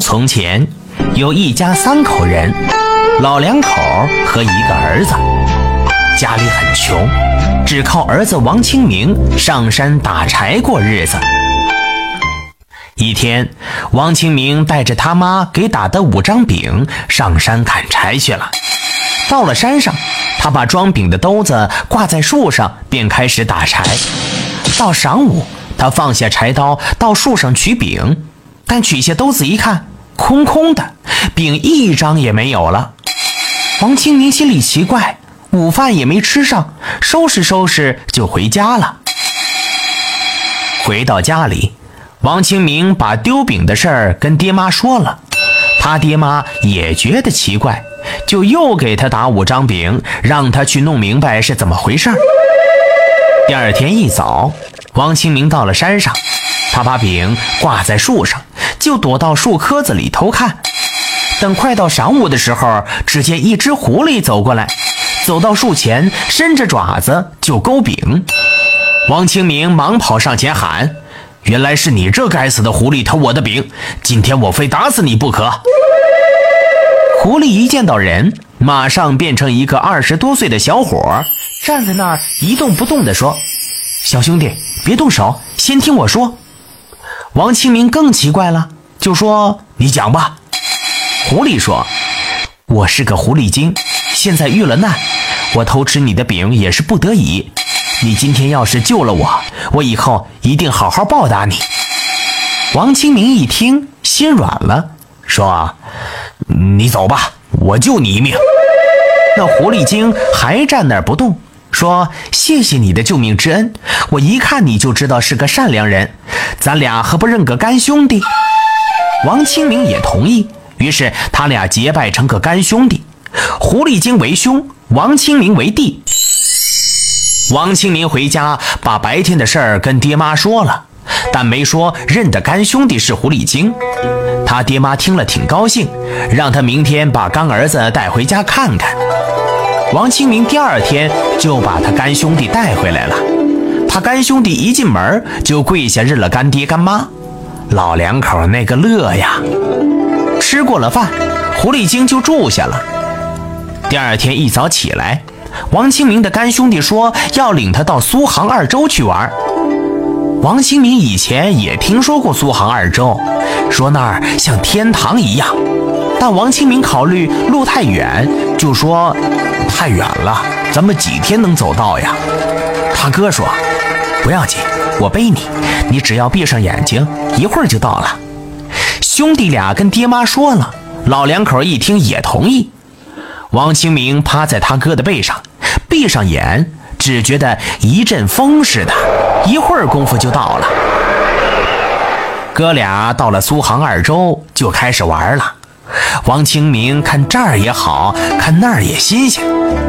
从前有一家三口人，老两口和一个儿子，家里很穷，只靠儿子王清明上山打柴过日子。一天，王清明带着他妈给打的五张饼上山砍柴去了。到了山上，他把装饼的兜子挂在树上，便开始打柴。到晌午，他放下柴刀，到树上取饼，但取下兜子一看，空空的，饼一张也没有了。王清明心里奇怪，午饭也没吃上，收拾收拾就回家了。回到家里。王清明把丢饼的事儿跟爹妈说了，他爹妈也觉得奇怪，就又给他打五张饼，让他去弄明白是怎么回事。第二天一早，王清明到了山上，他把饼挂在树上，就躲到树棵子里偷看。等快到晌午的时候，只见一只狐狸走过来，走到树前，伸着爪子就勾饼。王清明忙跑上前喊。原来是你这该死的狐狸偷我的饼，今天我非打死你不可！狐狸一见到人，马上变成一个二十多岁的小伙，站在那儿一动不动地说：“小兄弟，别动手，先听我说。”王清明更奇怪了，就说：“你讲吧。”狐狸说：“我是个狐狸精，现在遇了难，我偷吃你的饼也是不得已。”你今天要是救了我，我以后一定好好报答你。王清明一听，心软了，说：“你走吧，我救你一命。”那狐狸精还站那儿不动，说：“谢谢你的救命之恩，我一看你就知道是个善良人，咱俩何不认个干兄弟？”王清明也同意，于是他俩结拜成个干兄弟，狐狸精为兄，王清明为弟。王清明回家，把白天的事儿跟爹妈说了，但没说认的干兄弟是狐狸精。他爹妈听了挺高兴，让他明天把干儿子带回家看看。王清明第二天就把他干兄弟带回来了。他干兄弟一进门就跪下认了干爹干妈，老两口那个乐呀！吃过了饭，狐狸精就住下了。第二天一早起来。王清明的干兄弟说要领他到苏杭二州去玩。王清明以前也听说过苏杭二州，说那儿像天堂一样。但王清明考虑路太远，就说太远了，咱们几天能走到呀？他哥说不要紧，我背你，你只要闭上眼睛，一会儿就到了。兄弟俩跟爹妈说了，老两口一听也同意。王清明趴在他哥的背上。闭上眼，只觉得一阵风似的，一会儿功夫就到了。哥俩到了苏杭二州，就开始玩了。王清明看这儿也好看，那儿也新鲜。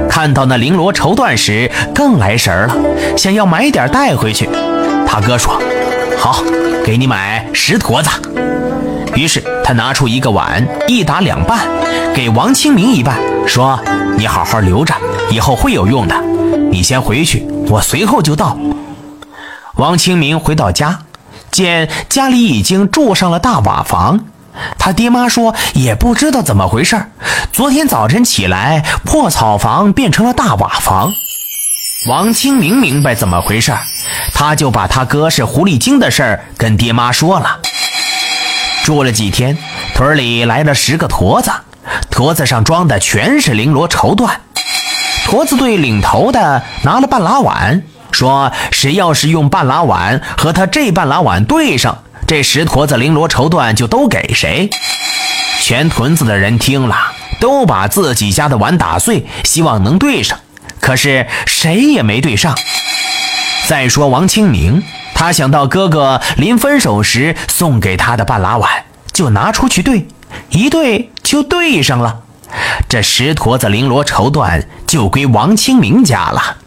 看到那绫罗绸缎时，更来神了，想要买点带回去。他哥说：“好，给你买十坨子。”于是他拿出一个碗，一打两半，给王清明一半，说：“你好好留着。”以后会有用的，你先回去，我随后就到。王清明回到家，见家里已经住上了大瓦房。他爹妈说也不知道怎么回事昨天早晨起来，破草房变成了大瓦房。王清明明白怎么回事他就把他哥是狐狸精的事儿跟爹妈说了。住了几天，屯里来了十个驼子，驼子上装的全是绫罗绸缎。驼子队领头的拿了半拉碗，说：“谁要是用半拉碗和他这半拉碗对上，这十坨子绫罗绸缎就都给谁。”全屯子的人听了，都把自己家的碗打碎，希望能对上，可是谁也没对上。再说王清明，他想到哥哥临分手时送给他的半拉碗，就拿出去对，一对就对上了。这十坨子绫罗绸缎就归王清明家了。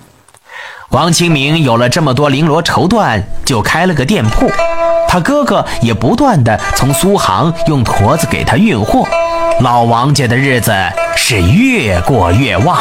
王清明有了这么多绫罗绸缎，就开了个店铺。他哥哥也不断的从苏杭用驼子给他运货。老王家的日子是越过越旺。